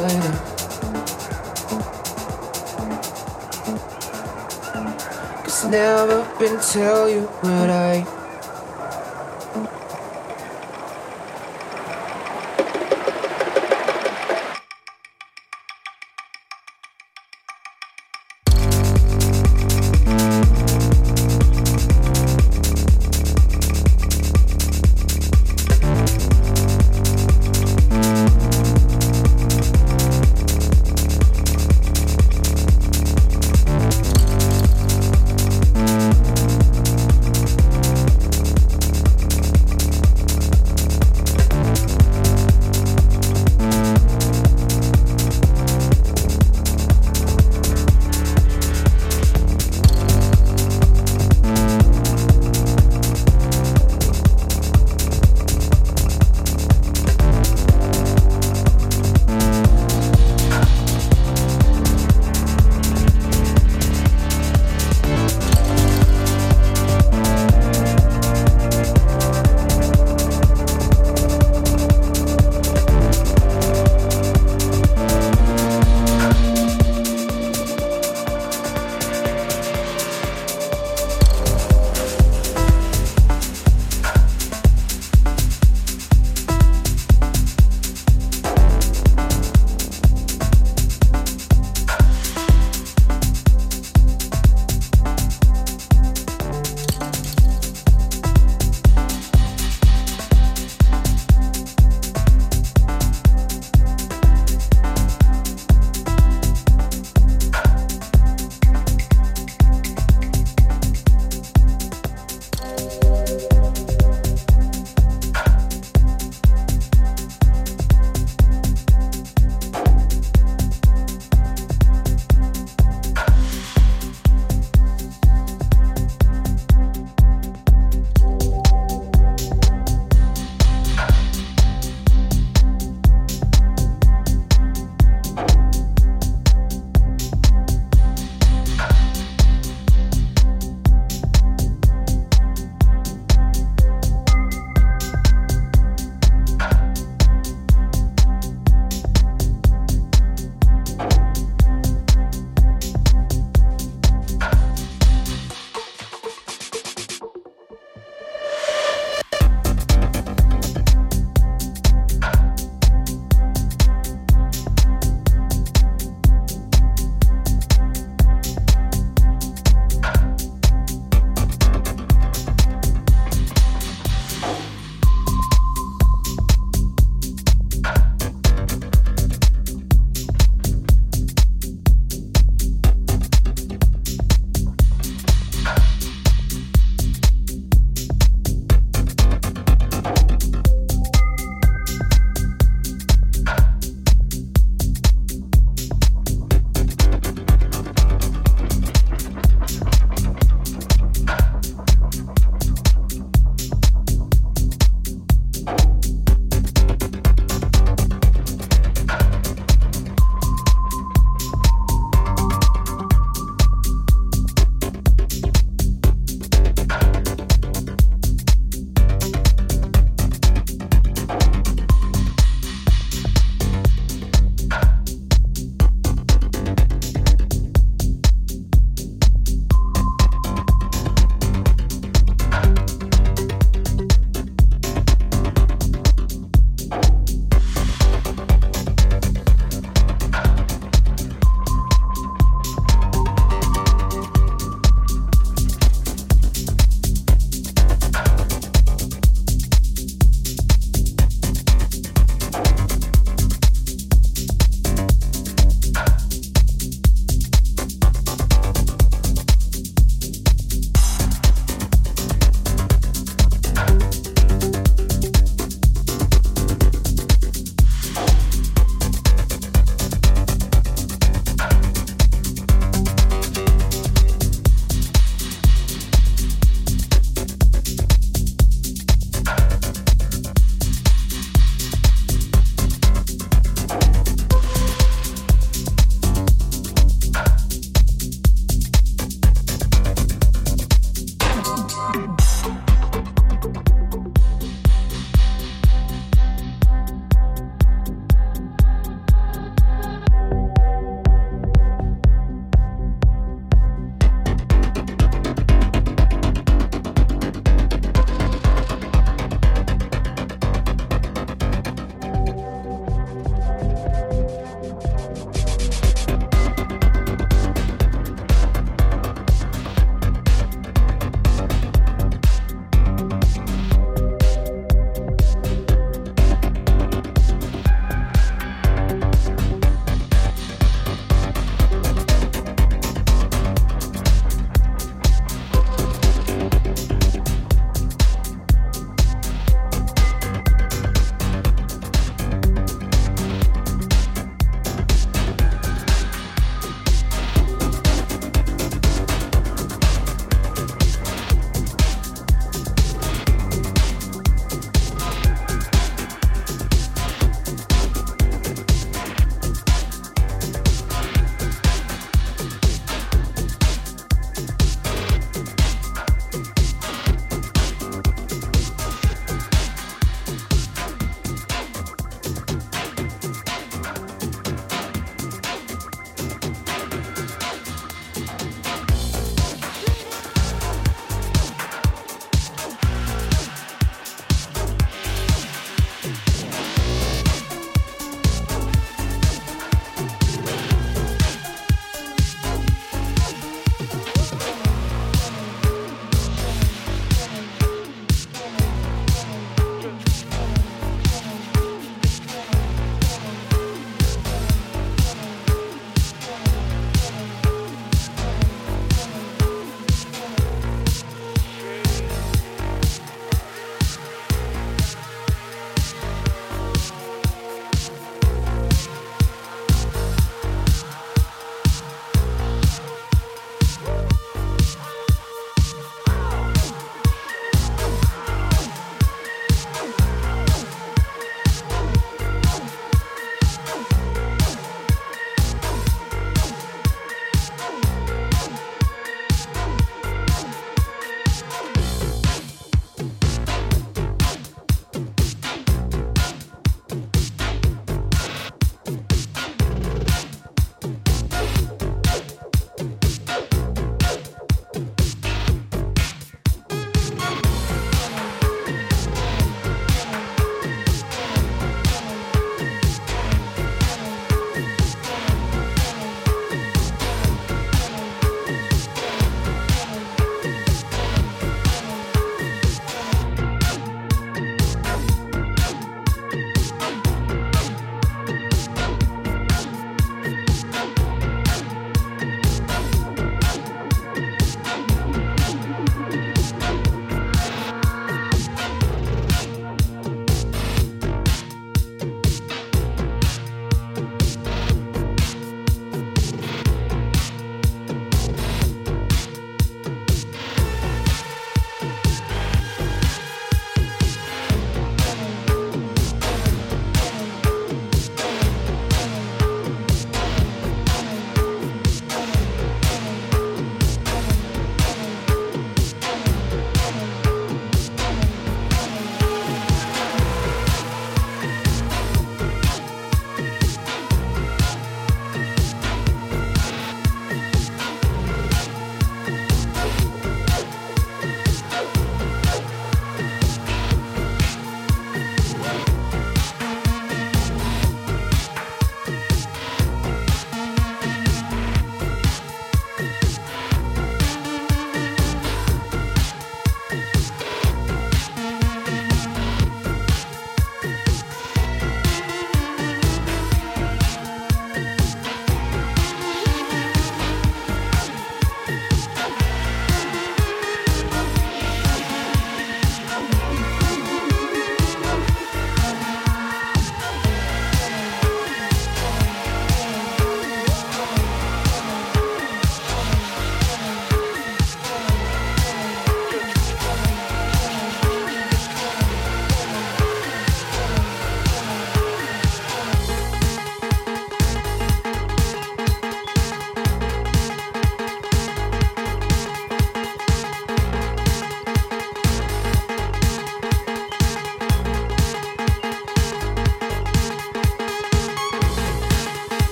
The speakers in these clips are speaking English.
it. Cause never been tell you what I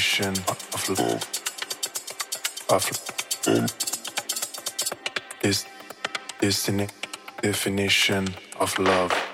definition of love, of this destiny, definition of love.